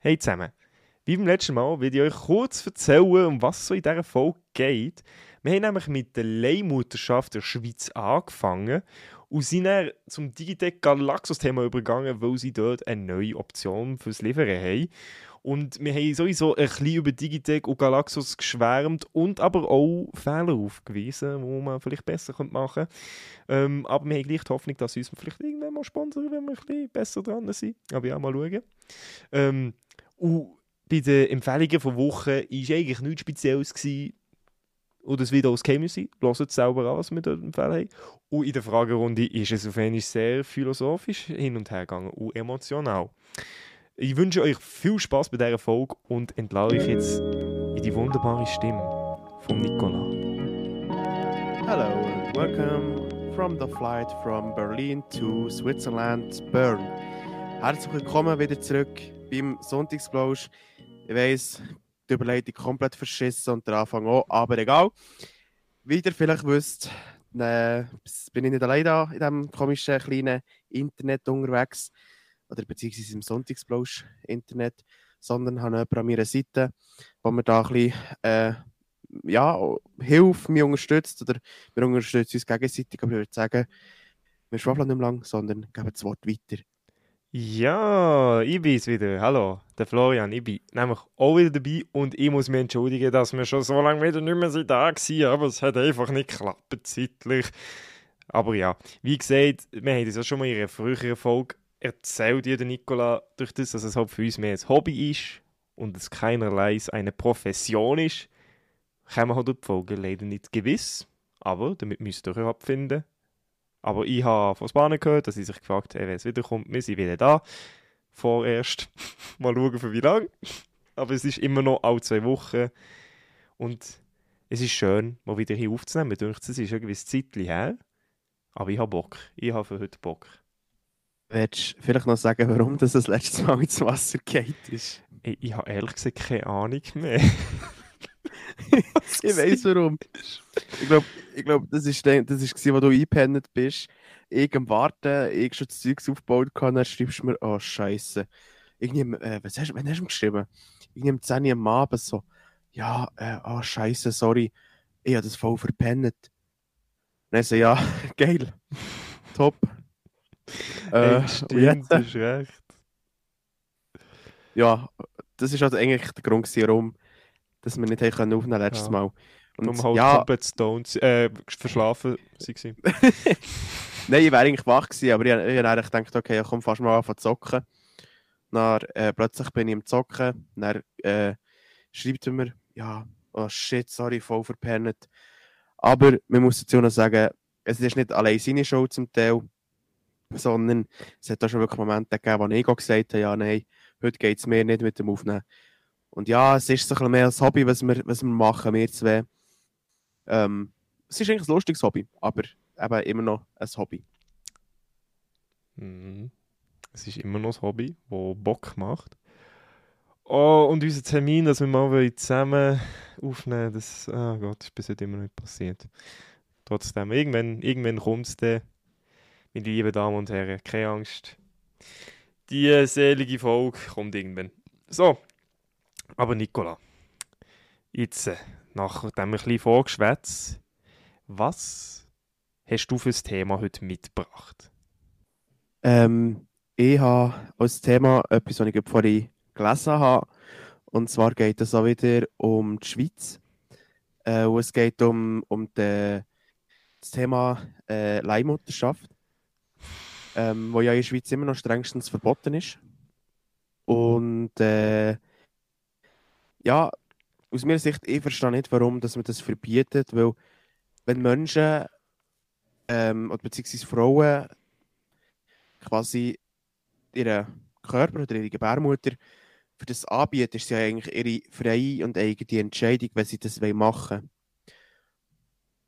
Hey zusammen, wie beim letzten Mal will ich euch kurz erzählen, um was so in dieser Folge geht. Wir haben nämlich mit der Leihmutterschaft der Schweiz angefangen und sind dann zum Digitec Galaxus-Thema übergegangen, weil sie dort eine neue Option fürs Liefern haben. Und wir haben sowieso ein bisschen über Digitec und Galaxus geschwärmt und aber auch Fehler aufgewiesen, die man vielleicht besser machen könnte. Ähm, aber wir haben gleich die Hoffnung, dass sie uns vielleicht irgendwann mal sponsern, wenn wir ein bisschen besser dran sind. Aber ja, mal schauen. Ähm, und bei den Empfehlungen von Wochen war eigentlich nichts Spezielles. Gewesen. Und das Video aus Geheimnis sein. Hört selber an, was wir dort empfehlen haben. Und in der Fragerunde ist es auf einmal sehr philosophisch hin und her gegangen und emotional. Ich wünsche euch viel Spaß bei dieser Folge und entlade euch jetzt in die wunderbare Stimme von Nicola. Hello and welcome from the flight from Berlin to Switzerland, Bern. Herzlich willkommen wieder zurück beim Sonntagsblausch. Ich weiss, die Überleitung komplett verschissen und der Anfang auch, aber egal. Wie ihr vielleicht wisst, äh, bin ich nicht allein da in diesem komischen kleinen Internet unterwegs oder beziehungsweise im Sonntagsblausch Internet, sondern habe jemanden an meiner Seite, wo mir da ein bisschen äh, ja, hilft, mich unterstützt oder wir unterstützen uns gegenseitig, aber ich würde sagen, wir schwafeln nicht mehr lang, sondern geben das Wort weiter. Ja, ich bin's wieder. Hallo, der Florian. Ich bin nämlich auch wieder dabei und ich muss mich entschuldigen, dass wir schon so lange wieder nicht mehr da waren, aber es hat einfach nicht geklappt zeitlich. Aber ja, wie gesagt, wir haben das ja schon mal in einer früheren Folge erzählt, dir Nicola, durch das, dass es halt für uns mehr ein Hobby ist und es keinerlei eine Profession ist, wir halt die Folge leider nicht gewiss. Aber damit müsst ihr euch abfinden. Aber ich habe von Spanien gehört, dass sie sich gefragt haben, wenn es wiederkommt, wir sind wieder da. Vorerst. mal schauen, für wie lange. Aber es ist immer noch alle zwei Wochen. Und es ist schön, mal wieder hier aufzunehmen. Ich denke, es ist ein Zeitchen her. Aber ich habe Bock. Ich habe für heute Bock. Willst du vielleicht noch sagen, warum das das letzte Mal ins Wasser geht ist? Ich, ich habe ehrlich gesagt keine Ahnung mehr. ich weiß warum. Ich glaube, ich glaub, das war das ist, wo du eingepennt bist. Ich am Warten, ich schon das Zeug aufgebaut habe, dann schreibst du mir, oh Scheiße. Irgendwie, äh, was hast, wann hast du mir geschrieben? Irgendwie am 10 Uhr am Abend so, ja, äh, oh Scheiße, sorry, ich habe das voll verpennt. dann so, ja, geil, top. Äh, stimmt, das ist recht. Ja, das ist also eigentlich der Grund, warum dass wir nicht aufnehmen können letztes ja. Mal. Und um halt ja, komplett stoned, äh, verschlafen waren. Nein, ich wäre eigentlich wach gewesen, aber ich, ich habe gedacht, okay, ich komme fast mal an zu zocken. Dann, äh, plötzlich bin ich im Zocken, dann äh, schreibt er mir, ja, oh shit, sorry, voll verpennt. Aber man muss dazu noch sagen, es ist nicht allein seine Show zum Teil, sondern es hat auch schon wirklich Momente gegeben, wo ich gesagt habe, ja, nein, heute geht es mir nicht mit dem Aufnehmen. Und ja, es ist so ein bisschen mehr ein Hobby, was wir, was wir machen, wir zwei. Ähm, es ist eigentlich ein lustiges Hobby, aber eben immer noch ein Hobby. Mhm. Es ist immer noch ein Hobby, das Bock macht. Oh, und unser Termin, dass wir mal zusammen aufnehmen das oh Gott, ist bis heute immer nicht passiert. Trotzdem, irgendwann, irgendwann kommt es dann. Meine lieben Damen und Herren, keine Angst. Die selige Folge kommt irgendwann. So, aber Nicola, jetzt, äh, nach dem ein bisschen Vorgeschwätz, was hast du für das Thema heute mitgebracht? Ähm, ich habe als Thema etwas, was ich vorhin gelesen habe. Und zwar geht es auch wieder um die Schweiz. Äh, es geht um, um die, das Thema äh, Leihmutterschaft, ähm, wo ja in der Schweiz immer noch strengstens verboten ist. Und äh, ja, aus meiner Sicht, ich verstehe nicht, warum dass man das verbietet, weil wenn Menschen ähm, oder beziehungsweise Frauen quasi ihren Körper oder ihre Gebärmutter für das anbieten, ist ja eigentlich ihre freie und eigene Entscheidung, wenn sie das machen wollen.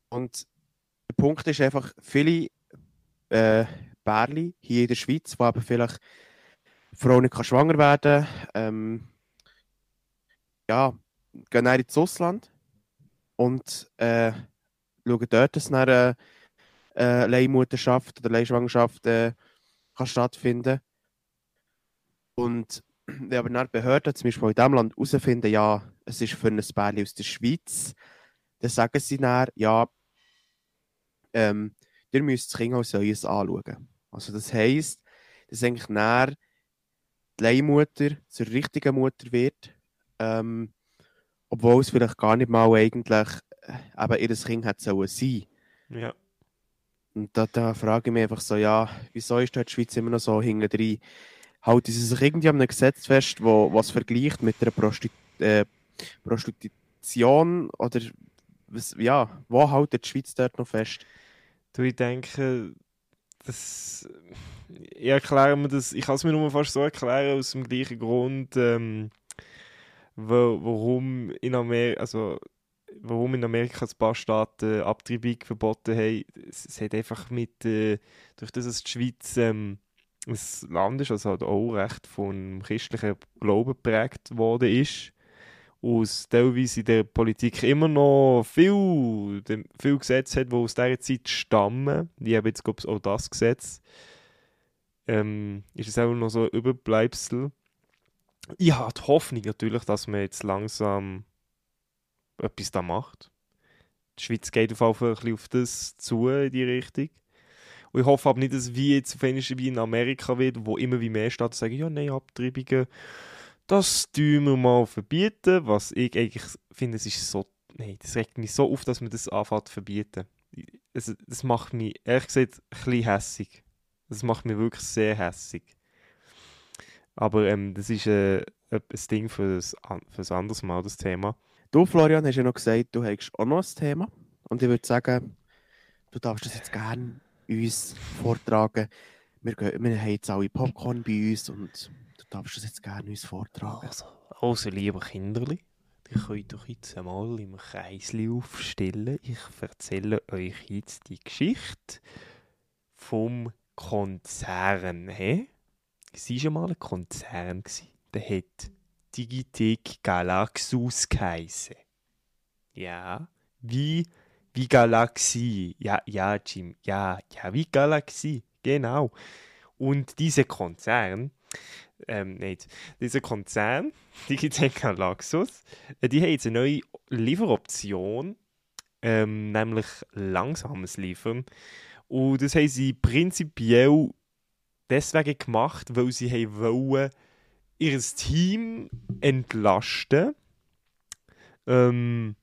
Und der Punkt ist einfach, viele äh, Bärli hier in der Schweiz, wo aber vielleicht Frau nicht schwanger werden ähm, ja, gehen dann ins Ausland und äh, schauen dort, dass eine äh, Leihmutterschaft oder Leihschwangerschaft äh, kann stattfinden. Und wenn aber dann Behörden zum Beispiel in diesem Land herausfinden, ja, es ist für ein Bärli aus der Schweiz, dann sagen sie dann, ja, ähm, ihr müsst das Kind als solches anschauen. Also das heisst, dass eigentlich dann die Leihmutter zur richtigen Mutter wird, ähm, obwohl es vielleicht gar nicht mal eigentlich äh, eben ihr Kind hätte sollen sein. Ja. Und da, da frage ich mich einfach so, ja, wieso ist da die Schweiz immer noch so hinten drin? Halten sie sich irgendwie an einem Gesetz fest, wo was vergleicht mit einer Prosti äh, Prostitution oder was, ja, wo hält die Schweiz dort noch fest? Du, ich denke, das, ich erkläre mir das, ich kann es mir nur fast so erklären, aus dem gleichen Grund, ähm, wo, warum in Amerika, also warum in Amerika ein paar Staaten Abtreibung verboten haben. Es, hat einfach mit, äh, durch das es die Schweiz ähm, ein Land ist, also halt auch recht vom christlichen Glauben geprägt worden ist, aus teilweise in der Politik immer noch viel, viel Gesetze hat, die aus dieser Zeit stammen. Ich habe jetzt, glaube ich, auch das Gesetz. Ähm, ist es auch noch so ein Überbleibsel. Ich habe die Hoffnung natürlich, dass man jetzt langsam etwas da macht. Die Schweiz geht auf jeden Fall ein bisschen auf das zu, in die Richtung. Und ich hoffe aber nicht, dass wie jetzt wie in Amerika wird, wo immer wie mehr Staaten sagen, ja, nein, Abtreibungen, das tun wir mal verbieten, was ich eigentlich finde, es ist so, nein, das regt mich so auf, dass man das anfängt zu verbieten. Es, das macht mich, ehrlich gesagt, ein bisschen hässig. Das macht mich wirklich sehr hässig. Aber ähm, das ist äh, ein Ding für ein, für ein anderes Mal, das Thema. Du, Florian, hast ja noch gesagt, du hast auch noch ein Thema. Und ich würde sagen, du darfst das jetzt gerne uns vortragen. Wir, gehen, wir haben jetzt alle Popcorn bei uns und du darfst das jetzt gerne uns vortragen. Also, also liebe Kinderli, ihr könnt doch jetzt einmal im Kreisli aufstellen. Ich erzähle euch jetzt die Geschichte vom Konzern. He? Es war schon mal ein Konzern. Der hat Digitec Galaxus geheißen. Ja, wie, wie Galaxie. Ja, ja, Jim, ja, ja, wie Galaxie, genau. Und dieser Konzern, ähm, nicht, dieser Konzern, Digitec Galaxus, äh, die haben jetzt eine neue Lieferoption, ähm, nämlich langsames Liefern. Und das haben sie prinzipiell deswegen gemacht, weil sie haben wollen, ihr Team entlasten. Ähm,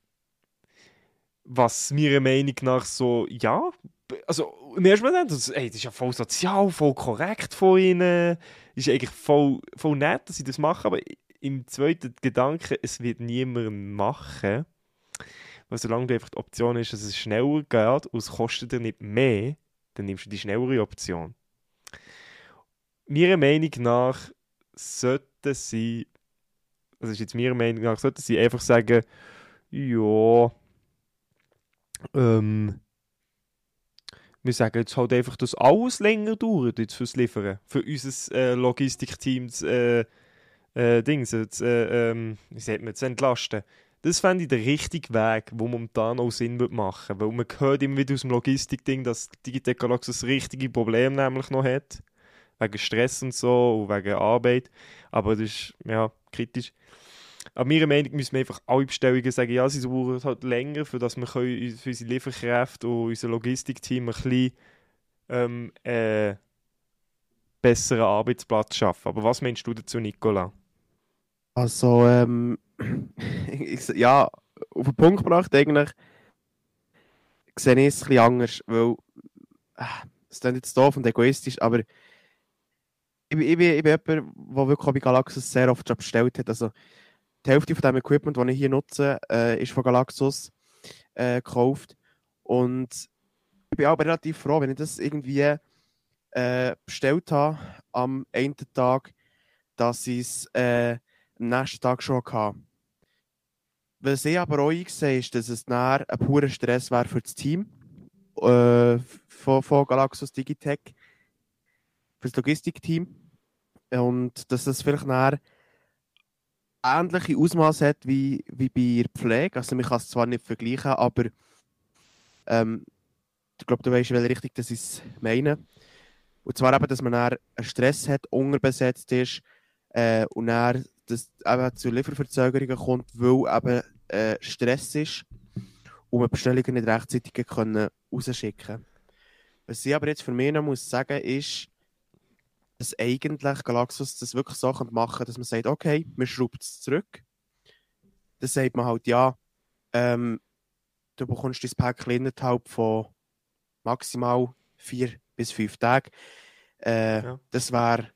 was meiner Meinung nach so, ja, also im ersten Moment, das, ey, das ist ja voll sozial, voll korrekt von ihnen, ist eigentlich voll, voll nett, dass sie das machen, aber im zweiten Gedanken, es wird niemand machen, weil solange einfach die Option ist, dass es schneller geht und es kostet dir nicht mehr, dann nimmst du die schnellere Option. Meiner Meinung nach sollten sie, das ist jetzt meiner Meinung nach, sollten sie einfach sagen, ja, ähm, wir sagen jetzt halt einfach, dass alles länger dauert jetzt fürs Liefern, für unser äh, Logistikteam äh, äh, Dings, äh, ähm, wie sagt man, zu entlasten. Das fände ich der richtige Weg, wo momentan auch Sinn machen würde. Weil man hört immer wieder aus dem Logistik-Ding, dass Digitec Galaxus das richtige Problem nämlich noch hat wegen Stress und so und wegen Arbeit. Aber das ist ja kritisch. Aber meiner Meinung müssen wir einfach alle Bestellungen sagen, ja, sie brauchen halt länger, für dass wir können für unsere Lieferkräfte und unser Logistikteam ein bisschen ähm, äh, besseren Arbeitsplatz schaffen. Aber was meinst du dazu, Nicola? Also, ähm, ja, auf den Punkt gebracht eigentlich sehe ich es ein bisschen anders, weil äh, es ist jetzt doof und egoistisch, aber ich, ich, bin, ich bin jemand, der wirklich bei Galaxus sehr oft schon bestellt hat. Also, die Hälfte von dem Equipment, das ich hier nutze, äh, ist von Galaxus äh, gekauft. Und ich bin auch relativ froh, wenn ich das irgendwie äh, bestellt habe am einen Tag, dass ich es äh, am nächsten Tag schon hatte. Was ich aber auch sehe, ist, dass es ein purer Stress wäre für das Team äh, von, von Galaxus Digitech für das Logistikteam. Und dass das vielleicht nachher ähnliche Ausmaße hat wie, wie bei der Pflege. Also man kann es zwar nicht vergleichen, aber ähm, ich glaube, du weißt, in welche Richtung das ist meine. Und zwar eben, dass man einen Stress hat, unterbesetzt ist, Äh, und dann, dass eben zu Lieferverzögerungen kommt, weil eben äh, Stress ist und man Bestellungen nicht rechtzeitig können rausschicken können. Was ich aber jetzt für mich noch muss sagen ist, dass eigentlich Galaxus das wirklich so machen dass man sagt, okay, man schraubt es zurück. Dann sagt man halt, ja, ähm, du bekommst dein Pack innerhalb von maximal vier bis fünf Tagen. Äh, ja. Das wäre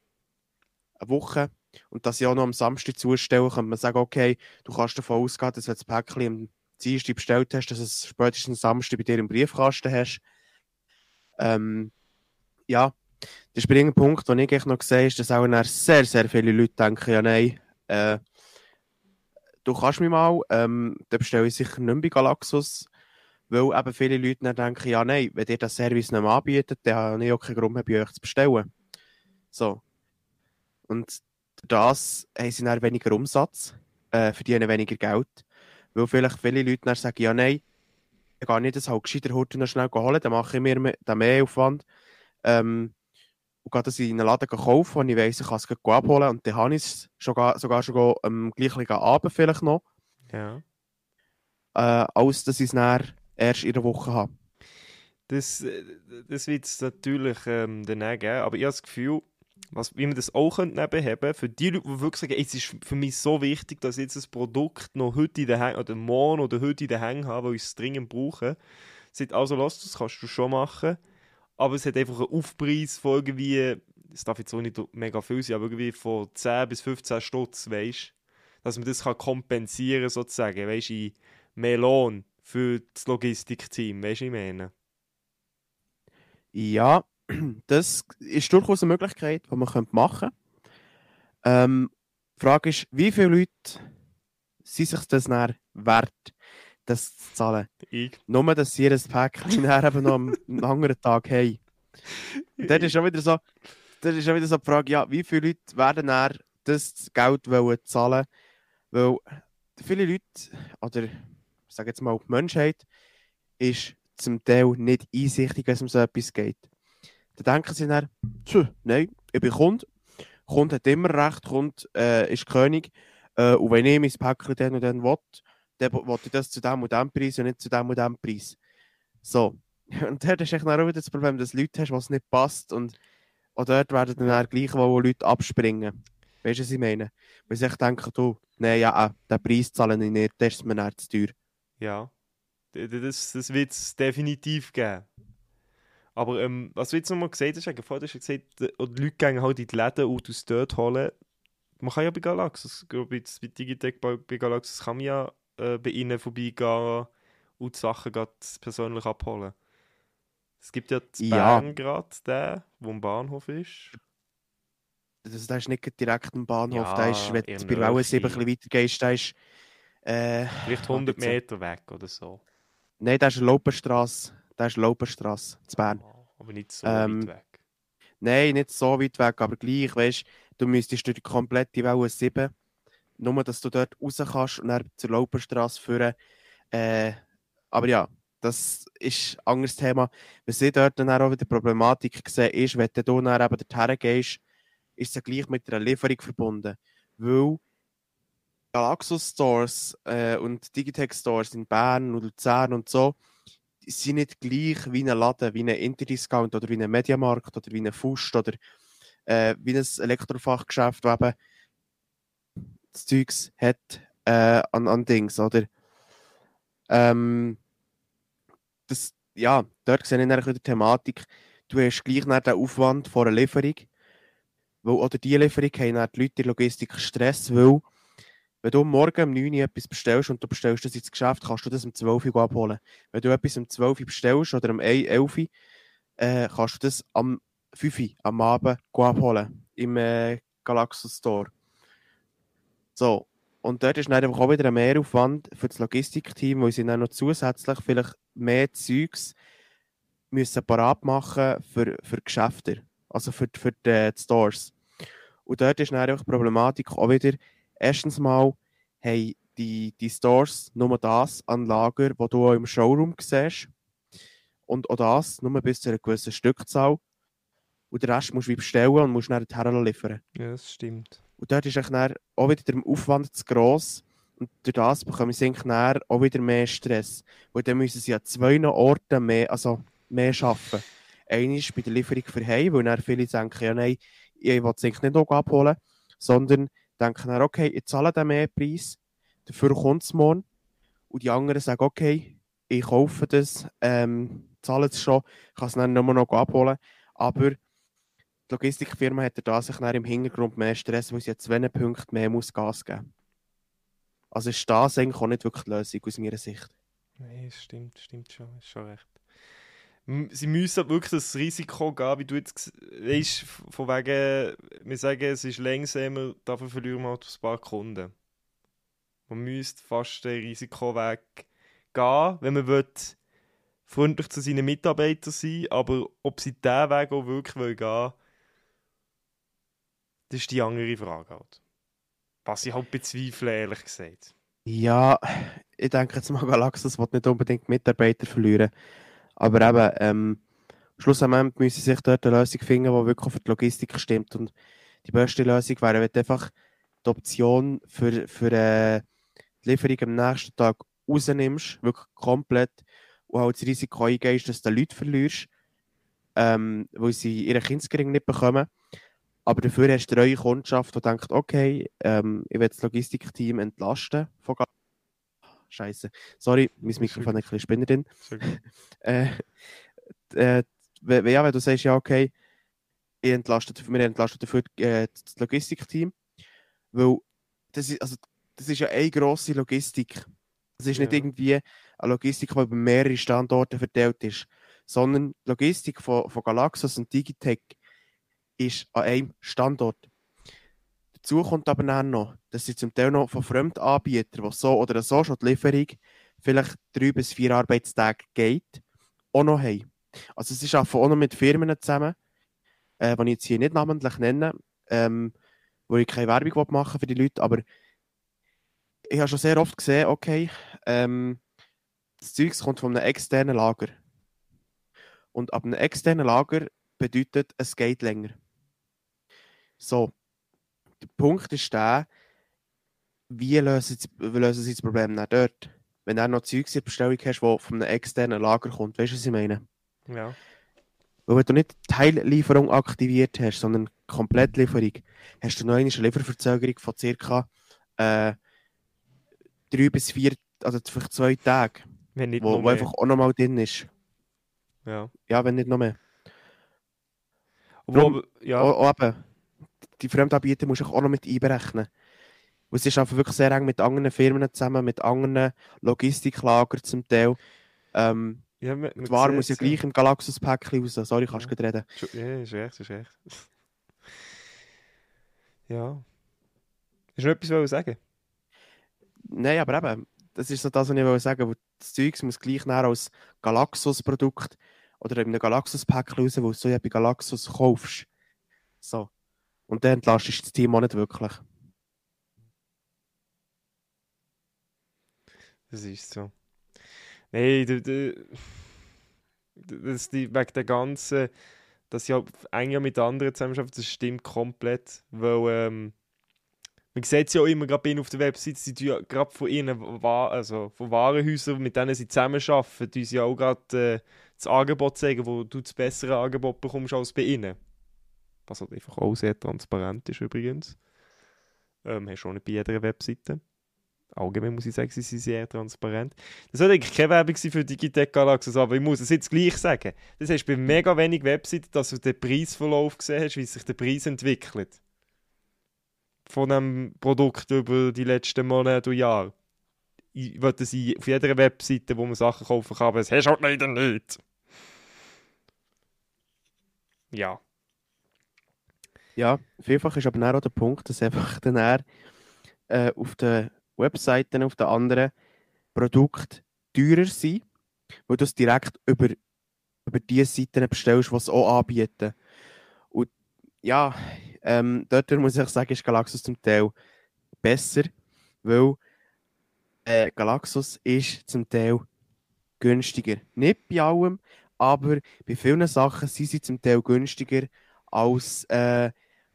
eine Woche. Und das ja auch noch am Samstag zustellen, könnte man sagen, okay, du kannst davon ausgehen, dass wenn du das Päckchen am Dienstag bestellt hast, dass du es spätestens Samstag bei dir im Briefkasten hast. Ähm, ja, der springende Punkt, den ich noch sehe, ist, dass auch sehr, sehr viele Leute denken, ja nein, äh, du kannst mich mal, ähm, dann bestelle ich sicher nicht mehr bei Galaxus, weil eben viele Leute dann denken, ja nein, wenn ihr das Service nicht mehr anbietet, dann habe ich auch keinen Grund mehr bei euch zu bestellen. So. Und das haben sie dann weniger Umsatz, äh, verdienen weniger Geld, weil vielleicht viele Leute dann sagen, ja nein, ich gehe nicht das halt gescheiter heute noch schnell holen, dann mache ich mir mehr, den Mehraufwand. Ähm, und gehe das in einen Laden kaufen, wo ich weiss, ich kann es abholen und dann habe ich es sogar, sogar schon am gleichen Abend vielleicht noch. Ja. Äh, als dass ich es dann erst in der Woche habe. Das, das wird es natürlich ähm, dann geben, aber ich habe das Gefühl, was, wie man das auch nebenher haben für die Leute, die wirklich sagen, es ist für mich so wichtig, dass ich jetzt das Produkt noch heute in der Hand, oder morgen oder heute in der Hand habe, weil ich es dringend brauche. Sagt, also lass das kannst du schon machen, aber es hat einfach einen Aufpreis von irgendwie, es darf jetzt auch nicht mega viel sein, aber irgendwie von 10 bis 15 Stutz, weißt dass man das kann kompensieren sozusagen, weißt du, mehr Lohn für das Logistikteam, weißt du, ich meine? Ja, das ist durchaus eine Möglichkeit, die man machen könnte. Ähm, die Frage ist, wie viele Leute sind sich das wert, das zu zahlen? Ich. Nur, dass sie ihr Päckchen eben noch am anderen Tag haben. Und dann ist schon wieder so, das ist schon wieder so die Frage, ja, wie viele Leute werden dann das Geld wollen zahlen Weil viele Leute, oder ich sage jetzt mal die Menschheit, ist zum Teil nicht einsichtig, wenn es um so etwas geht. Dann denken sie dann, nein, ich bin Kunde. Kunde hat immer recht, Kunde äh, ist König. Äh, und wenn ich mein Päckchen dann und dann will, dann will ich das zu dem und dem Preis und nicht zu dem und dem Preis. So. Und dort hast du auch wieder das Problem, dass du Leute hast, was nicht passt. Und auch dort werden dann auch gleich wo Leute abspringen. Weißt du, was ich meine? Weil sie denken, du, nein, ja, äh, den Preis zahlen ich nicht, das ist mir nicht zu teuer. Ja, das, das wird es definitiv geben. Aber ähm, was du jetzt nochmal gesagt hast, vorher hast du gesagt, die Leute gehen halt in die Läden und aus dort holen. Man kann ja bei Galaxus, bei, bei Digitec, bei, bei Galaxus kann man ja äh, bei ihnen vorbeigehen und die Sachen persönlich abholen. Es gibt ja in ja. Bern gerade den, wo am Bahnhof ist. Das, das ist nicht direkt am Bahnhof, ja, der ist, wenn du bei Wellensee ein bisschen weiter gehst, der ist... Äh, Vielleicht 100 Meter weg oder so. Nein, das ist eine Laupenstrasse. Das ist Laupenstrasse zu Bern. Oh, aber nicht so ähm, weit weg. Nein, nicht so weit weg, aber gleich, weißt du, müsstest durch die komplette Welle 7, nur dass du dort raus kannst und dann zur Laupenstrasse führen. Äh, aber ja, das ist ein anderes Thema. Was ich dort dann auch wieder Problematik sehe, ist, wenn du dann eben dorthin gehst, ist es gleich mit einer Lieferung verbunden. Weil Galaxus Stores äh, und Digitech Stores in Bern und Luzern und so sind nicht gleich wie ein Laden, wie ein Interdiscount oder wie ein Mediamarkt oder wie ein Fust oder äh, wie ein Elektrofachgeschäft, das eben Zeugs hat äh, an, an Dings, oder? Ähm, das, ja, dort sehe ich dann wieder die Thematik. Du hast gleich nicht den Aufwand vor einer Lieferung, weil, oder die Lieferung haben dann die Leute in Logistik Stress, weil wenn du morgen um 9 Uhr etwas bestellst und du bestellst das ins Geschäft, kannst du das um 12 Uhr abholen. Wenn du etwas um 12 Uhr bestellst oder um 11 Uhr, äh, kannst du das am 5 Uhr am Abend abholen im äh, Galaxus Store. So, und dort ist dann auch wieder ein Mehraufwand für das Logistikteam, weil sie dann noch zusätzlich vielleicht mehr Zeugs müssen parat machen für, für Geschäfte, also für, für die, die Stores. Und dort ist dann einfach die Problematik auch wieder, Erstens mal haben die, die Stores nur das an Lager, was du im Showroom siehst. Und auch das nur bis zu einer gewissen Stückzahl. Und den Rest musst du bestellen und musst dann liefern. Ja, das stimmt. Und dort ist dann auch wieder der Aufwand zu gross. Und durch das bekommen sie dann auch wieder mehr Stress. Weil dann müssen sie an zwei Orten mehr, also mehr arbeiten. Einer bei der Lieferung für Heim, weil dann viele denken, ja nein, ich will es nicht noch abholen, sondern denken dann, okay, ich zahle den mehr Preis, dafür kommt es morgen. Und die anderen sagen, okay, ich kaufe das, ähm, zahle es schon, kann es dann nur noch abholen. Aber die Logistikfirma hat da sich dann im Hintergrund mehr Stress, weil sie jetzt zwei Punkte mehr muss Gas geben muss. Also ist das eigentlich auch nicht wirklich die Lösung aus meiner Sicht. Nein, es stimmt, stimmt schon, ist schon recht. Sie müssen halt wirklich das Risiko gehen, wie du jetzt weißt, von wegen, wir sagen, es ist langsamer, dafür verlieren wir halt ein paar Kunden. Man müsste fast den Risikoweg gehen, wenn man will, freundlich zu seinen Mitarbeitern sein aber ob sie diesen Weg auch wirklich gehen wollen, das ist die andere Frage halt. Was ich halt bezweifle, ehrlich gesagt. Ja, ich denke jetzt mal, Galaxus wird nicht unbedingt Mitarbeiter verlieren. Aber eben, ähm, schlussendlich müssen sich dort eine Lösung finden, die wirklich für die Logistik stimmt. Und die beste Lösung wäre, wenn einfach die Option für, für äh, die Lieferung am nächsten Tag rausnimmst, wirklich komplett, und halt das Risiko eingehst, dass du Leute verlierst, ähm, weil sie ihre Kindsgering nicht bekommen. Aber dafür hast du eine neue Kundschaft, die denkt, okay, ähm, ich will das Logistikteam entlasten von Scheiße. Sorry, mein Mikrofon ist ein bisschen Spinner drin. äh, äh, ja, wenn du sagst, ja, okay, ich entlaste, wir entlasten dafür äh, das Logistikteam, weil das ist, also, das ist ja eine grosse Logistik. Das ist ja. nicht irgendwie eine Logistik, die über mehrere Standorte verteilt ist, sondern die Logistik von, von Galaxus und Digitech ist an einem Standort. Dazu kommt aber dann noch, dass sie zum Teil noch von Fremdanbietern, die so oder so schon die Lieferung vielleicht drei bis vier Arbeitstage geht, auch noch haben. Also sie arbeiten auch noch mit Firmen zusammen, äh, die ich jetzt hier nicht namentlich nenne, ähm, wo ich keine Werbung machen für die Leute, aber ich habe schon sehr oft gesehen, okay, ähm, das Zeug kommt von einem externen Lager. Und ab einem externen Lager bedeutet, es geht länger. So, der Punkt ist der, wie lösen sie, lösen sie das Problem dann dort? Wenn du noch Zeug in der Bestellung hast, das von einem externen Lager kommt, weißt du, was ich meine? Ja. Weil wenn du nicht Teillieferung aktiviert hast, sondern Komplettlieferung, hast du noch eine Lieferverzögerung von ca. äh, drei bis vier, also vielleicht zwei Tage, wenn nicht wo, wo einfach auch nochmal drin ist. Ja. Ja, wenn nicht noch mehr. Obwohl, ja. Auch, auch eben, die Fremdanbieter musst du auch noch mit einberechnen. Und es ist einfach wirklich sehr eng mit anderen Firmen zusammen, mit anderen Logistiklagern zum Teil. Ähm, ja, man, die Ware muss ja gleich im Galaxus-Päckchen raus. Sorry, kannst du ja. reden. Ja, ist recht, ist recht. ja. Ist noch etwas sagen? Nein, aber eben, das ist so das, was ich will sagen wollte. Das Zeug muss gleich näher als Galaxus-Produkt oder in einem Galaxus-Päckchen raus, wo du so ja bei Galaxus kaufst. So. Und dann entlastest du das Team auch nicht wirklich. Das ist so. Nein, das, die, wegen der ganzen, dass ja eng mit anderen zusammenarbeitet, das stimmt komplett, weil ähm, man sieht es ja auch immer gerade auf der Website, sie tun ja gerade von ihren also von Warenhäusern, mit denen sie zusammenarbeiten, die sie ja auch gerade äh, das Angebot zeigen, wo du das bessere Angebot bekommst als bei ihnen. Was halt einfach auch sehr transparent ist übrigens. Ähm, hast du auch nicht bei jeder Webseite. Allgemein muss ich sagen, sie sind sehr transparent. Das soll eigentlich keine Werbung sein für Digitech Galaxus, aber ich muss es jetzt gleich sagen. Das du bei mega wenig Webseiten, dass du den Preisverlauf gesehen hast, wie sich der Preis entwickelt. Von einem Produkt über die letzten Monate und Jahre. Ich würde sie auf jeder Webseite, wo man Sachen kaufen kann, aber das hast du halt leider nicht. Ja. Ja, vielfach ist aber auch der Punkt, dass einfach dann äh, auf den Webseiten, auf den anderen Produkten teurer sind, weil du es direkt über, über die Seiten bestellst, die es auch anbieten. Und ja, ähm, dort muss ich sagen, ist Galaxus zum Teil besser, weil äh, Galaxus ist zum Teil günstiger. Nicht bei allem, aber bei vielen Sachen sind sie zum Teil günstiger als äh,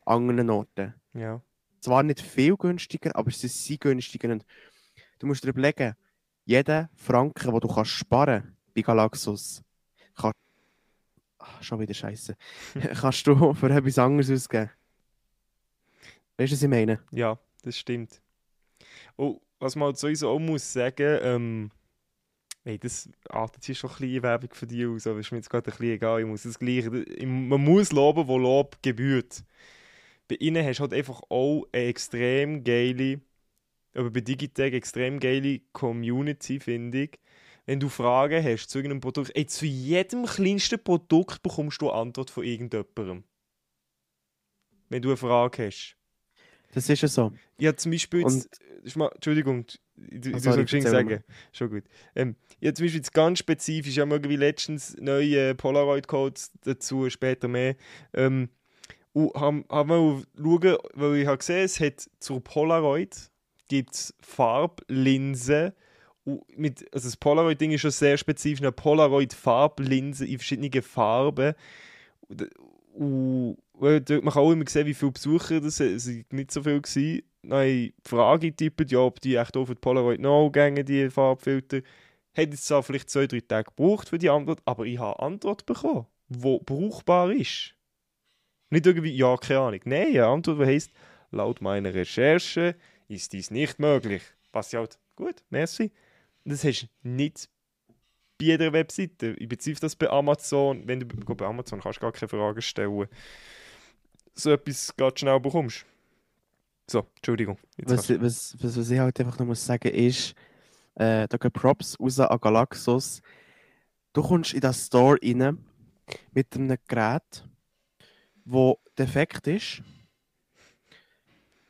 anderen Orten. Ja. zwar nicht viel günstiger, aber sie sind günstiger. Und du musst dir überlegen, jeden Franken, den du kannst sparen bei Galaxus, kann, Ach, schon wieder scheiße, kannst du für etwas anderes ausgeben. Weißt du, was ich meine? Ja, das stimmt. Oh, was man halt sowieso auch muss sagen, ähm, Hey, das artet hier schon ein bisschen Werbung für dich aus, aber ist mir jetzt gerade ein bisschen egal. Ich muss das Gleiche. Man muss loben, wo Lob gebührt. Bei ihnen hast du halt einfach auch eine extrem geile, aber bei Digitec extrem geile Community, finde ich. Wenn du Fragen hast zu irgendeinem Produkt, ey, zu jedem kleinsten Produkt bekommst du eine Antwort von irgendjemandem. Wenn du eine Frage hast. Das ist ja so. Ja, zum Beispiel jetzt, mal, Entschuldigung, du, also, du sollst sagen. Schon gut. Ähm, ja, zum Beispiel jetzt ganz spezifisch, ich habe irgendwie letztens neue Polaroid-Codes dazu, später mehr. Ähm, und haben, haben wir schauen, weil ich habe gesehen, es hat zur Polaroid gibt Farblinsen. Mit, also das Polaroid-Ding ist schon sehr spezifisch, eine Polaroid-Farblinse in verschiedenen Farben. Und, und dort man kann auch immer sehen, wie viele Besucher das sind. nicht so viel gewesen. Ich die Frage getippt, ja, ob die echt auf die Polaroid noch gehen, die Farbfilter. Hätte es zwar vielleicht zwei, drei Tage gebraucht für die Antwort, aber ich habe eine Antwort bekommen, die brauchbar ist. Nicht irgendwie, ja, keine Ahnung. Nein, eine Antwort, die heisst, laut meiner Recherche ist dies nicht möglich. Was ja halt, gut, merci. Das hast du nicht bei jeder Webseite. Ich bezweifle das bei Amazon. Wenn du bei Amazon kannst du gar keine Fragen stellen. So etwas ganz schnell bekommst. So, Entschuldigung. Was, was, was, was, ich halt einfach noch muss sagen ist, äh, da gehen Props raus an Galaxus. Du kommst in das Store rein mit einem Gerät, wo defekt ist.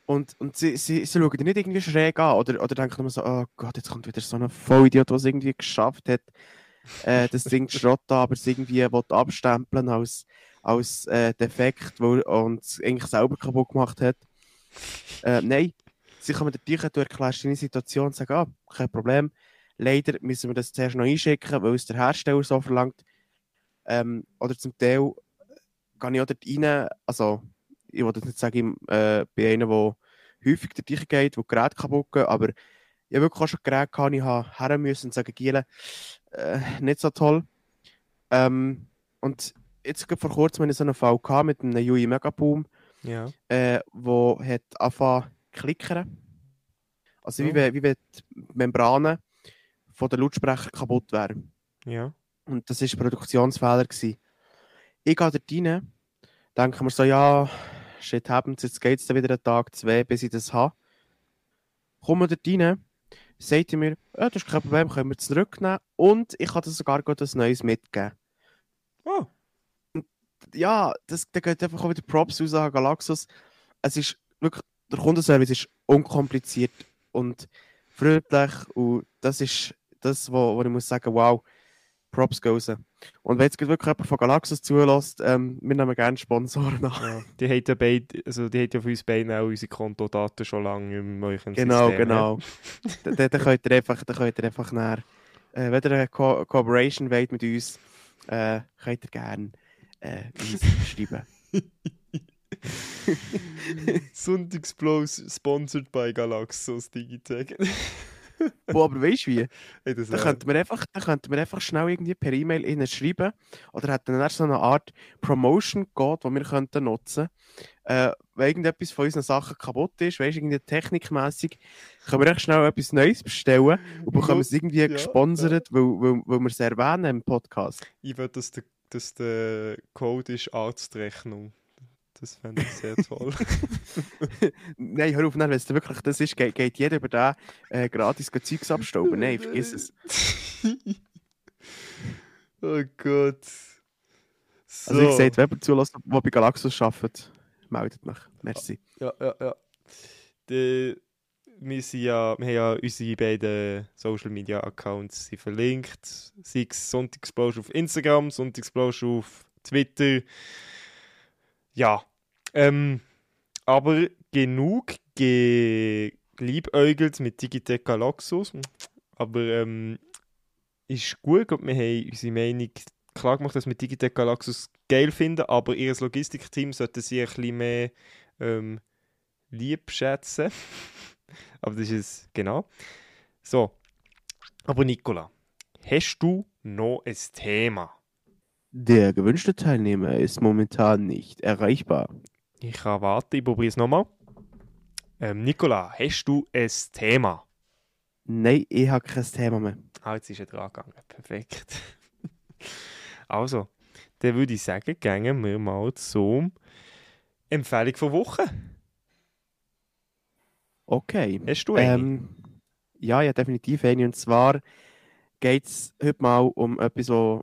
Und, und sie, sie, sie schauen dir nicht irgendwie schräg an oder, oder denken nur so, oh Gott, jetzt kommt wieder so ein Vollidiot, der es irgendwie geschafft hat, äh, das Ding zu schrotten, aber es irgendwie abstempeln als, als äh, defekt wo, und es eigentlich selber kaputt gemacht hat. Äh, nein, sie kommen dir du erklärst deine Situation und sagen, ah, kein Problem, leider müssen wir das zuerst noch einschicken, weil es der Hersteller so verlangt. Ähm, oder zum Teil gehe ich auch dort rein, also ich wollte nicht sagen, äh, bei einem, der häufig dort geht, wo die Geräte kaputt gehen, aber ich habe wirklich auch schon Geräte gehabt, ich habe her müssen und sagen, Giele, äh, nicht so toll. Ähm, und jetzt vor kurzem hatte ich so einen Fall gehabt mit einem UI Megaboom, ja. äh, wo hat angefangen klickern. Also oh. wie, wenn, wie wenn die Membranen von den Lautsprecher kaputt wären. Ja. Und das war ein Produktionsfehler. Gewesen. Ich gehe dort rein, denke mir so, ja, shit happens, jetzt geht es wieder einen Tag, zwei, bis ich das habe. Komme dort rein, sagt er mir, ja, das ist kein Problem, können wir zurücknehmen und ich kann sogar etwas Neues mitgeben. Oh. Ja, das, da geht einfach auch wieder Props raus an Galaxus. Es ist wirklich, der Kundenservice ist unkompliziert und freundlich und das ist das, wo, wo ich muss sagen, wow, Props raus. Und wenn jetzt wirklich jemand von Galaxus zulässt, ähm, wir nehmen gerne Sponsoren an. Ja, die haben ja, beid, also die haben ja für uns beide auch unsere Kontodaten schon lange im eurem Genau, System, genau. da, da, da könnt ihr einfach, da könnt ihr einfach näher, äh, wenn ihr eine Co Cooperation wollt mit uns, äh, könnt ihr gerne äh, uns schreiben. Sonntagsblows sponsored by Galaxus Digitech. Boah, aber weißt du wie? Hey, da, könnten wir einfach, da könnten wir einfach schnell irgendwie per E-Mail ihnen schreiben. Oder hat dann so eine Art Promotion-Code, den wir könnten nutzen äh, Wenn irgendetwas von unseren Sachen kaputt ist, weißt du, irgendwie technikmäßig, können wir echt schnell etwas Neues bestellen und bekommen es irgendwie ja, gesponsert, ja. Weil, weil, weil wir es erwähnen im Podcast. Ich will, dass der, dass der Code ist Arztrechnung. Das fände ich sehr toll. Nein, hör auf, wenn es wirklich das ist, geht, geht jeder über den äh, gratis Zeugs abstauben. Nein, vergiss es. oh Gott. So. Also, ich sehe, wer zulässt, der bei Galaxus arbeitet, meldet mich. Merci. Ja, ja, ja. Die, wir, sind ja, wir haben ja unsere beiden Social Media Accounts sind verlinkt. Sei es Sonntagsblausch auf Instagram, Sonntagsblausch auf Twitter. Ja, ähm, aber genug geliebäugelt mit Digitec Galaxus. Aber ähm, ist gut und wir haben unsere Meinung klar gemacht, dass wir Digitec Galaxus geil finden, aber ihr Logistikteam sollte sich ein bisschen mehr ähm, lieb schätzen. aber das ist es, genau. So. Aber Nicola, hast du noch ein Thema? Der gewünschte Teilnehmer ist momentan nicht erreichbar. Ich kann warten, ich probiere es nochmal. Ähm, Nicola, hast du ein Thema? Nein, ich habe kein Thema mehr. Ah, jetzt ist er dran gegangen. Perfekt. also, dann würde ich sagen, gehen wir mal zum Empfehlung von Woche. Okay. Hast du eine? Ähm, ja, ja, definitiv eine. Und zwar geht es heute mal um etwas, wo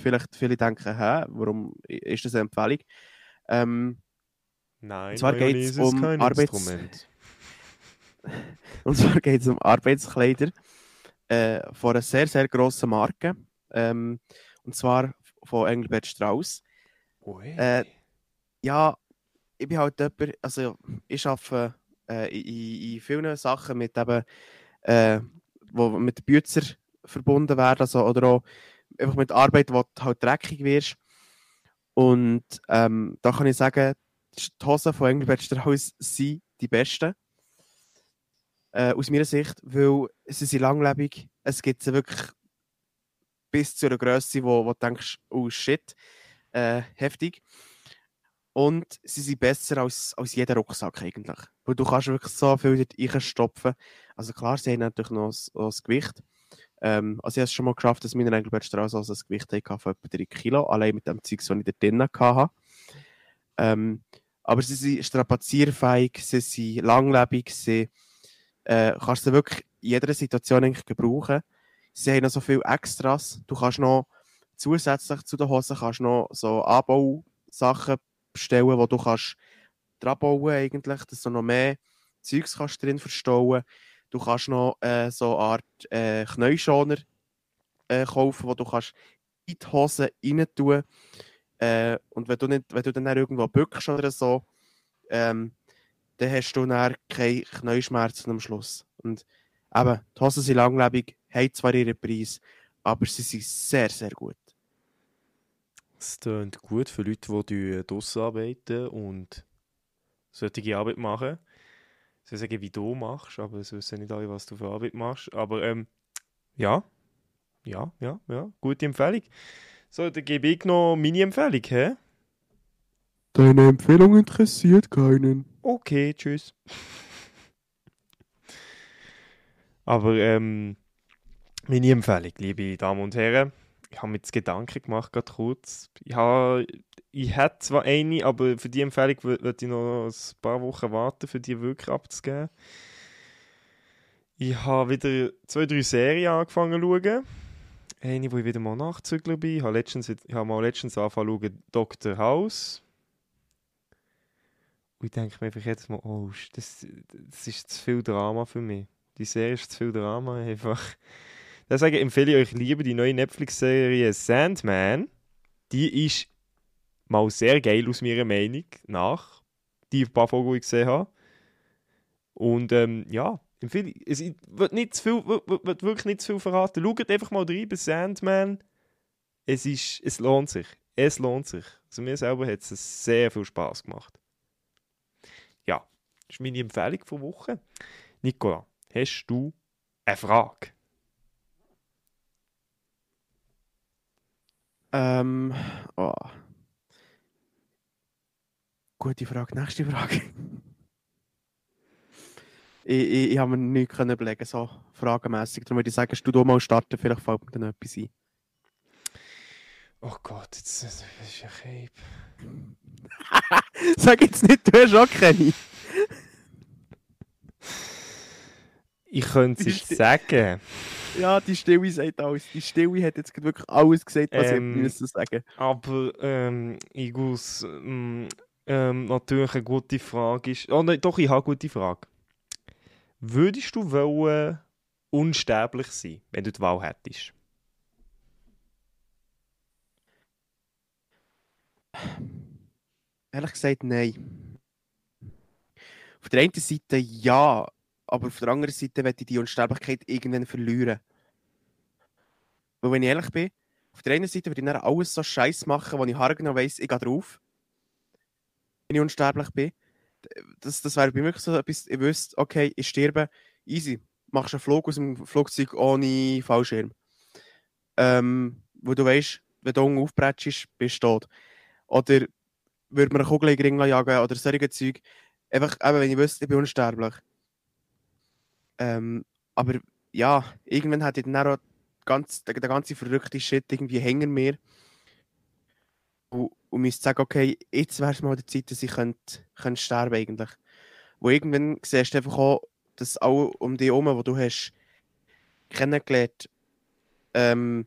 vielleicht viele denken, hä, warum ist das eine Empfehlung? Ähm, Nein, und zwar geht's Mayonnaise ist um Arbeits- Instrument. und zwar geht es um Arbeitskleider äh, von einer sehr, sehr grossen Marke. Ähm, und zwar von Engelbert Strauss. Äh, ja, ich bin halt jemand, also ich arbeite äh, in, in vielen Sachen mit eben, äh, wo mit Bützer verbunden werden, also, oder auch einfach mit Arbeit, wo du halt dreckig wirst. Und ähm, da kann ich sagen, die Hosen von Engelbert Strauss sind die besten. Äh, aus meiner Sicht, weil sie sind langlebig. Es gibt sie wirklich bis zu einer Größe, wo, wo du denkst, oh shit, äh, heftig. Und sie sind besser als, als jeder Rucksack eigentlich. Weil du kannst wirklich so viel dort reinstopfen. Also klar, sie haben natürlich noch noch das Gewicht. Ähm, also ich habe es schon mal geschafft, dass meine Engelbert Strauss also das Gewicht hatte von etwa 3 Kilo, allein mit dem Zeug, das ich da drinnen hatte. Ähm, aber sie sind strapazierfähig, sie sind langlebig, sie äh, kannst sie wirklich in jeder Situation eigentlich gebrauchen. Sie haben noch so viele Extras. Du kannst noch zusätzlich zu den Hosen kannst noch so Anbausachen bestellen, wo du kannst dran bauen eigentlich, dass du noch mehr Zeugs kannst drin verstauen. Du kannst noch äh, so eine Art äh, Knäuschoner äh, kaufen, wo du kannst in die Hose rein tun. Äh, und wenn du, nicht, wenn du dann irgendwo bückst oder so, ähm, dann hast du dann keine Knäuschmerzen am Schluss. Und eben, die Hosen sind langlebig, haben zwar ihren Preis, aber sie sind sehr, sehr gut. Es klingt gut für Leute, die draussen arbeiten und solche Arbeit machen. Ich soll sagen, wie du machst, aber es wissen nicht alle, was du für Arbeit machst. Aber ähm, ja, ja, ja, ja, gute Empfehlung. So, dann gebe ich noch meine Empfehlung, hä? Deine Empfehlung interessiert keinen. Okay, tschüss. Aber ähm, meine Empfehlung, liebe Damen und Herren, ich habe mir jetzt Gedanken gemacht, gerade kurz. Ich, habe, ich hätte zwar eine, aber für die Empfehlung wür- würde ich noch ein paar Wochen warten, für die wirklich abzugeben. Ich habe wieder zwei, drei Serien angefangen zu schauen. Eine, wo ich wieder mal Nachzügler bin. Ich habe, letztens, ich habe mal letztens angefangen zu schauen, Dr. House. Und ich denke mir einfach jetzt mal, oh, das, das ist zu viel Drama für mich. Die Serie ist zu viel Drama einfach. Deswegen empfehle ich euch lieber die neue Netflix-Serie Sandman. Die ist mal sehr geil aus meiner Meinung nach. Die paar Folgen, die ich gesehen habe. Und ähm, ja, empfehle ich. Es wird, nicht zu viel, wird, wird- wirklich nicht zu viel verraten. Schaut einfach mal rein bei Sandman. Es, ist, es lohnt sich. Es lohnt sich. Also mir selber hat es sehr viel Spaß gemacht. Ja, das ist meine Empfehlung von Woche. Nicola, hast du eine Frage? Ähm, oh. Gute Frage. Nächste Frage. Ich, ich, ich habe mir nichts können überlegen, so fragenmässig. Darum würde ich sagen, du da mal starten, vielleicht fällt mir dann etwas ein. Oh Gott, jetzt das ist ein Cape. Sag jetzt nicht, du hast auch keine. Ich könnte es sagen, Ja, die Stille sagt alles. Die Stille hat jetzt wirklich alles gesagt, was Ähm, ich müssen sagen aber ähm, ich muss ähm, ähm, natürlich eine gute Frage ist. Oh nein, doch, ich habe eine gute Frage. Würdest du wollen unsterblich sein, wenn du die Wahl hättest? Ehrlich gesagt, nein. Auf der einen Seite ja, aber auf der anderen Seite werde ich die Unsterblichkeit irgendwann verlieren. Weil wenn ich ehrlich bin, auf der einen Seite würde ich dann alles so scheiß machen, wo ich haargenau weiss, ich gehe drauf. Wenn ich unsterblich bin. Das, das wäre bei mir so etwas, ich wüsste, okay, ich sterbe, easy. Machst einen Flug aus dem Flugzeug ohne Fallschirm. Ähm, wo du weißt, wenn du aufbretschst, bist du tot. Oder würde man eine Kugel in den Ring jagen oder solche Zeug. Einfach, eben, wenn ich wüsste, ich bin unsterblich. Ähm, aber ja, irgendwann hat ich dann auch ganz, der, der ganze verrückte Shit irgendwie hängen mir. Und, und müsste sagen, okay, jetzt wäre es mal die Zeit, dass ich könnte, könnte sterben eigentlich. Wo irgendwann siehst du einfach auch, dass auch um dich herum, wo du hast kennengelernt, ähm,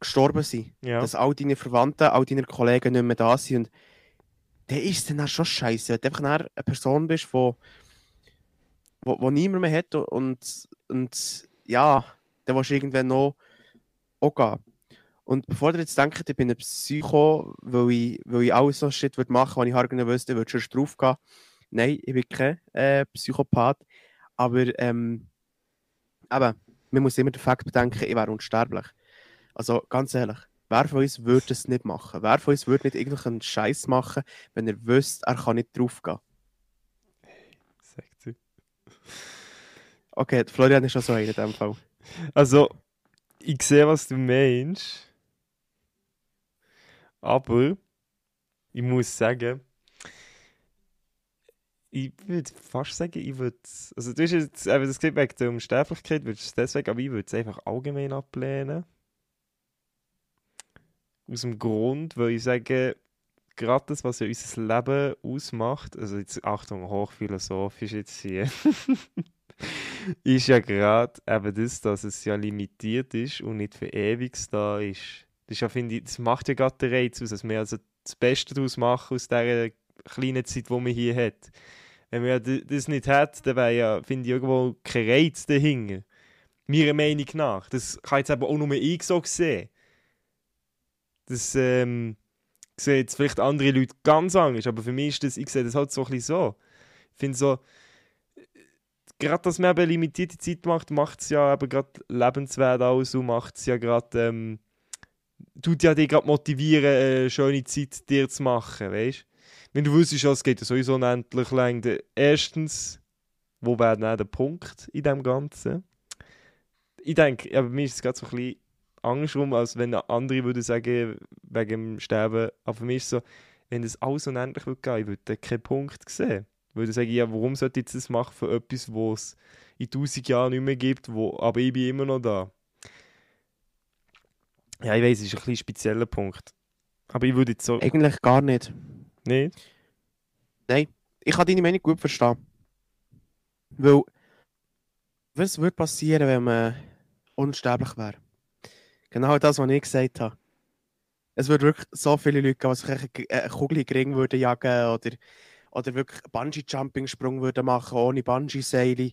gestorben sind. Ja. Dass all deine Verwandten, all deine Kollegen nicht mehr da sind. Und dann ist es dann auch schon scheiße, wenn du einfach eine Person bist, wo, wo, wo niemand mehr hat und, und ja, dann willst du irgendwann noch auch gehen. Und bevor ihr jetzt denkt, ich bin ein Psycho, weil ich, weil ich alles so Shit würde machen, was ich hargen wüsste, würde ich schon drauf gehen. Nein, ich bin kein äh, Psychopath. Aber ähm, eben, man muss immer den Fakt bedenken, ich wäre unsterblich. Also ganz ehrlich, wer von uns würde es nicht machen? Wer von uns würde nicht irgendeinen Scheiß machen, wenn er wüsste, er kann nicht drauf gehen? Sagt sie. Okay, Florian ist schon so einer in dem Fall. Also, ich sehe, was du meinst. Aber ich muss sagen, ich würde fast sagen, ich würde also du hast jetzt eben das gesagt wegen der Unsterblichkeit, würdest du es deswegen, aber ich würde es einfach allgemein ablehnen. Aus dem Grund, weil ich sage, gerade das, was ja unser Leben ausmacht, also jetzt Achtung, hochphilosophisch jetzt hier, ist ja gerade eben das, dass es ja limitiert ist und nicht für ewig da ist. Das, ja, ich, das macht ja gerade den Reiz aus, dass wir also das Beste daraus machen aus dieser kleinen Zeit, die man hier hat. Wenn d- das nicht hat, dann wäre ja, finde ich, irgendwo kein Reiz dahinter. Meiner Meinung nach. Das kann jetzt aber auch nur ich so sehen. Das ähm, sehen jetzt vielleicht andere Leute ganz anders, aber für mich ist das, ich sehe das halt so ein bisschen so. Ich finde so, gerade dass man eben limitierte Zeit macht, macht es ja eben gerade lebenswert aus und macht es ja gerade, ähm, tut ja dich gerade motivieren, eine schöne Zeit dir zu machen, weißt Wenn du wüsstest, es geht ja sowieso unendlich lang, erstens, wo wäre dann der Punkt in dem Ganzen? Ich denke, ja, bei mir ist es gerade so ein bisschen andersrum, als wenn andere würden sagen, wegen dem Sterben, aber für mich ist es so, wenn das alles unendlich würde gehen, ich würde keinen Punkt sehen. Ich würde sagen, ja, warum sollte ich das machen für etwas, was es in tausend Jahren nicht mehr gibt, wo, aber ich bin immer noch da. Ja, ich weiß, es ist ein bisschen spezieller Punkt. Aber ich würde jetzt so... Eigentlich gar nicht. Nicht? Ich kann deine Meinung gut verstehen. Weil, was würde passieren, wenn man unsterblich wäre? Genau das, was ich gesagt habe. Es würde wirklich so viele Leute geben, die sich eine- eine Kugel in den Ring würden jagen oder, oder wirklich Bungee-Jumping-Sprung würden machen, ohne Bungee-Seile.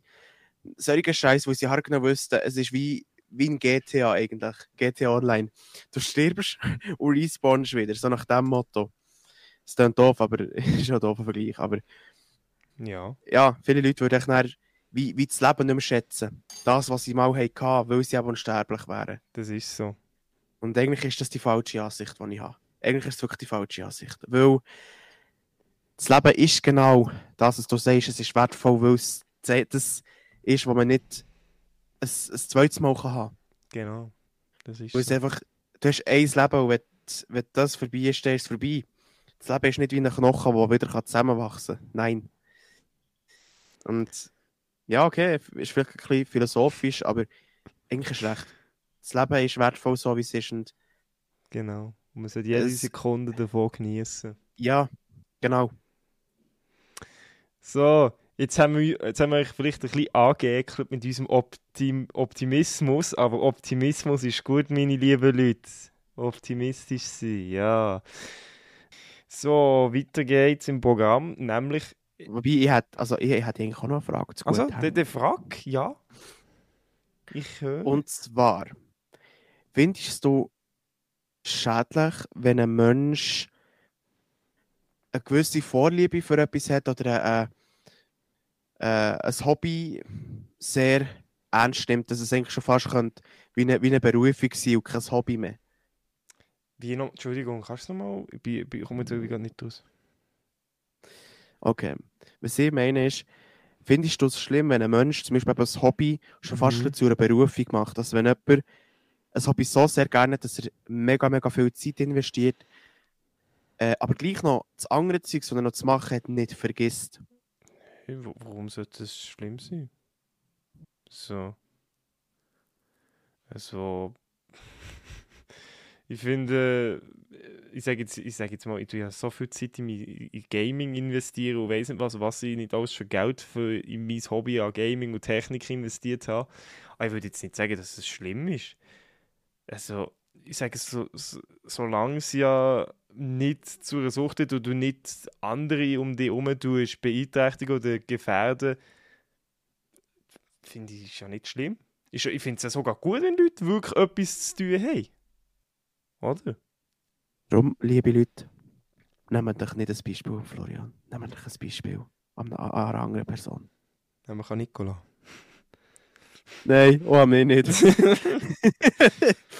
Solche Scheiß, wo sie hart genau wüssten, es ist wie, wie ein GTA eigentlich, GTA Online. Du stirbst und respawnst wieder, so nach dem Motto. Das klingt doof, aber ist ja ein doofer Vergleich. Aber Ja. ja, viele Leute würden dann wie, wie das Leben nicht mehr schätzen. Das, was sie mal hatten, weil sie eben unsterblich wären. Das ist so. Und eigentlich ist das die falsche Ansicht, die ich habe. Eigentlich ist es wirklich die falsche Ansicht. Weil das Leben ist genau das, was du sagst, es ist wertvoll, weil es das ist, was man nicht ein, ein zweites Mal kann haben Genau. Das ist Weil es so. einfach, du hast ein Leben und wenn, wenn das vorbei ist, dann ist es vorbei. Das Leben ist nicht wie ein Knochen, der wieder kann zusammenwachsen kann. Nein. Und ja, okay, ist vielleicht ein bisschen philosophisch, aber eigentlich ist recht. Das Leben ist wertvoll, so wie es ist. Und Genau. Und man sollte jede Es- Sekunde davon genießen. ja, genau. So, jetzt haben wir, jetzt haben wir euch vielleicht ein bisschen angeekelt mit unserem Optim Optimismus, aber Optimismus ist gut, meine lieben Leute. Optimistisch sein, ja. So, weiter geht's im Programm, nämlich. Wobei, ich hätte, also ich, ich hätte eigentlich auch noch eine Frage zu Also, der, der Frag, ja. Ich höre. Und zwar, findest du schädlich, wenn ein Mensch eine gewisse Vorliebe für etwas hat oder ein, ein, ein Hobby sehr ernst nimmt, dass es eigentlich schon fast könnte, wie, eine, wie eine Berufung sein und kein Hobby mehr? Wie noch, Entschuldigung, kannst du nochmal? Ich, ich, komme jetzt irgendwie nicht raus. Okay. Was ich meine ist, findest du es schlimm, wenn ein Mensch zum Beispiel ein Hobby schon fast Mhm. zu einer Berufung macht? Also wenn jemand ein Hobby so sehr gerne dass er mega, mega viel Zeit investiert, äh, aber gleich noch das andere Zeug, was er noch zu machen hat, nicht vergisst. Wa- warum sollte das schlimm sein? So. Also. Ich finde, äh, ich sage jetzt, sag jetzt mal, ich tue ja so viel Zeit in, mein- in Gaming investieren und weiss nicht was, was ich nicht alles für Geld für in mein Hobby an Gaming und Technik investiert habe. Aber ich würde jetzt nicht sagen, dass es schlimm ist. Also, ich sage, so, so, solange es ja nicht zu einer Sucht wird und du nicht andere um dich herum tust, beeinträchtigen oder gefährden, finde ich, ja nicht schlimm. Ich finde es ja sogar gut, wenn Leute wirklich etwas zu tun haben. Oder? Darum, liebe Leute, nehmt euch nicht ein Beispiel, an Florian. Nehmt euch ein Beispiel an, an einer anderen Person. Nehmen wir Nicola. Nein, oh, an mich nicht.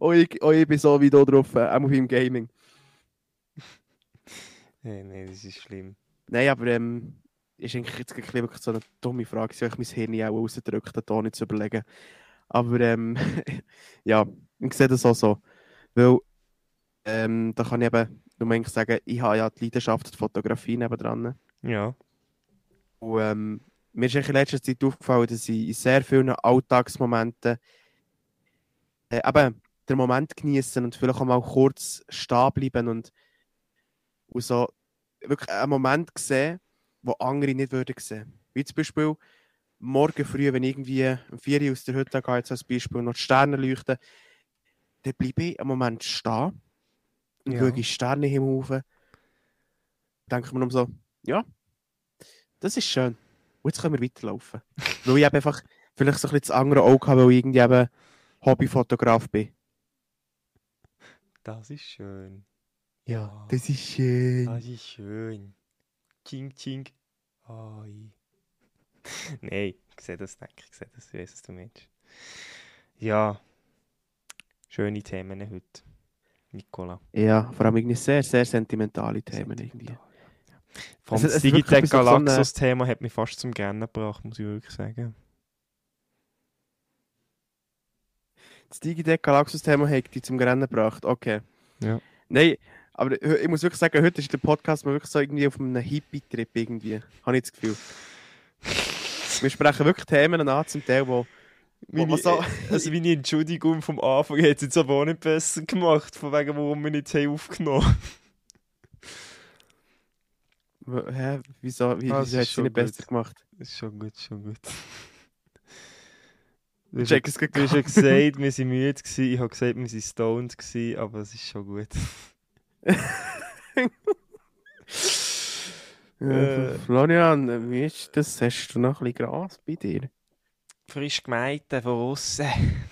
oh, ich, oh, ich bin so wie da drauf, äh, auch beim Gaming. Nein, nein, das ist schlimm. Nein, aber ähm, ist eigentlich jetzt wirklich so eine dumme Frage, soll ich mein Hirn auch rausdrücken, da auch nicht zu überlegen. Aber ähm, ja, ich sehe das auch so. Weil ähm, da kann ich eben nur eigentlich sagen, ich habe ja die Leidenschaft der Fotografie nebendran. Ja. Und ähm, mir ist in letzter Zeit aufgefallen, dass ich in sehr vielen Alltagsmomenten äh, eben den Moment genießen und vielleicht auch mal kurz stehen bleiben und, und so wirklich einen Moment sehen, wo andere nicht würden sehen. Wie zum Beispiel morgen früh, wenn ich irgendwie um 4 Uhr aus der Hütte gehe, jetzt als Beispiel, noch die Sterne leuchten, dann bleibe ich einen Moment stehen und Ja. schaue in den Sternenhimmel rauf. Denke mir nur so, ja, das ist schön. Und jetzt können wir weiterlaufen. weil ich einfach vielleicht so ein bisschen das andere Auge habe, weil ich irgendwie eben Hobbyfotograf bin. Das ist schön. Ja, das ist schön. Das ist schön. Ching, ching. Oi. Nein, ich sehe das, denke ich. Ich sehe das, ich weiss, was du meinst. Ja. Schöne Themen heute. Nicola. Ja, vor allem irgendwie sehr, sehr sentimentale Themen irgendwie. Vor allem Es- das es ist wirklich Digitec etwas auf so eine- hat mich fast zum Grennen gebracht, muss ich wirklich sagen. Das Digitec Galaxus-Thema hat dich zum Rennen gebracht. Okay. Ja. Nein, aber ich muss wirklich sagen, heute ist der Podcast mal wirklich so irgendwie auf einem Hippie-Trip irgendwie. Habe ich das Gefühl. Wir sprechen wirklich Themen an, zum Teil, wo, Meine, so... also meine Entschuldigung vom Anfang hat es jetzt aber auch nicht besser gemacht, von wegen, warum wir nicht haben aufgenommen Hä? Wieso, wie, Ah, wieso es hat sie nicht gut. besser gemacht? Ist schon gut, schon gut. Du hast, Check es du hast ja gesagt, wir waren müde, gewesen. ich habe gesagt, wir waren stoned, gewesen, aber es ist schon gut. Äh, Florian, wie ist das? Hast du noch ein bisschen Gras bei dir? Frisch gemeinte von außen.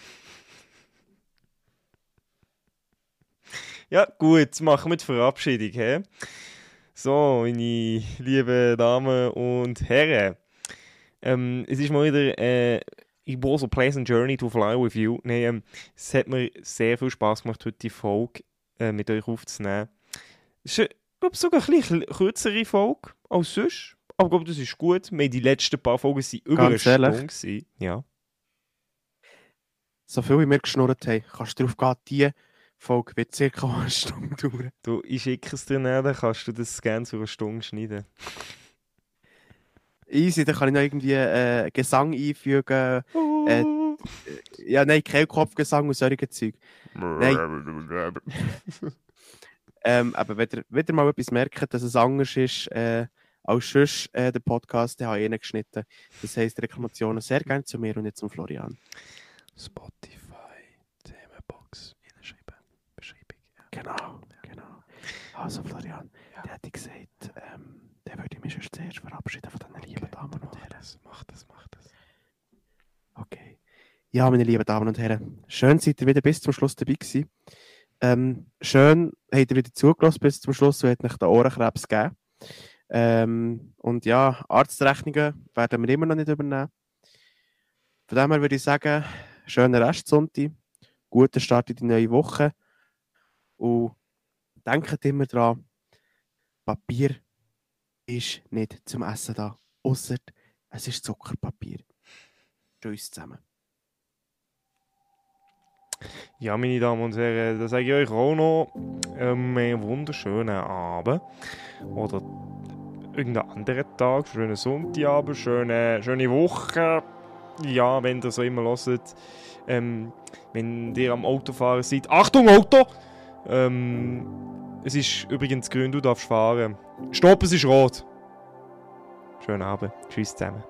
Ja, gut, jetzt machen wir die Verabschiedung. He? So, meine lieben Damen und Herren. Ähm, es ist mal wieder äh, It was a pleasant journey to fly with you. Nein, ähm, es hat mir sehr viel Spaß gemacht, heute die Folge äh, mit euch aufzunehmen. Es ist, ich glaube, sogar ein bisschen kürzere Folge als sonst. Aber ich glaube, das ist gut. Wir die letzten paar Folgen sind über Ganz eine ehrlich? Stunde. Ja. So viel wie wir geschnurrt haben, kannst du darauf gehen, die Folge wird circa eine Stunde dauern. Du, ich schicke es dir näher, dann kannst du das gerne zu einer Stunde schneiden. Easy, dann kann ich noch irgendwie äh, Gesang einfügen. Äh, Ja, nein, Kehlkopfgesang und solche Zeug. Ähm, aber wenn ihr wieder mal etwas merkt, dass es anders ist äh, als sonst äh, der Podcast, dann habe ich geschnitten. Das heisst, Reklamationen sehr gerne zu mir und nicht zum Florian. Spotify, Themenbox, hinschreiben, Beschreibung. Genau, genau. Also Florian, der hätte gesagt, ähm, der würde ich mich schon zuerst verabschieden von diesen lieben Damen und Mach Herren. das, mach das, mach das. Okay. Ja, meine lieben Damen und Herren, schön seid ihr wieder bis zum Schluss dabei gewesen. Ähm, schön habt ihr wieder zugelassen bis zum Schluss und hat euch den Ohrenkrebs gegeben. Ähm, und ja, Arztrechnungen werden wir immer noch nicht übernehmen. Von dem her würde ich sagen, schönen Restsonntag, guten Start in die neue Woche und denkt immer dran, Papier ist nicht zum Essen da. Ausser es ist Zuckerpapier. Tschüss zusammen. Ja, meine Damen und Herren, da sage ich euch auch noch ähm, einen wunderschönen Abend. Oder irgendeinen anderen Tag, schönen Sonntagabend, schöne, schöne Woche. Ja, wenn ihr so immer hört. Ähm, wenn ihr am Autofahren seid. Achtung, Auto! Ähm, es ist übrigens grün, du darfst fahren. Stopp, es ist rot. Schönen Abend. Tschüss zusammen.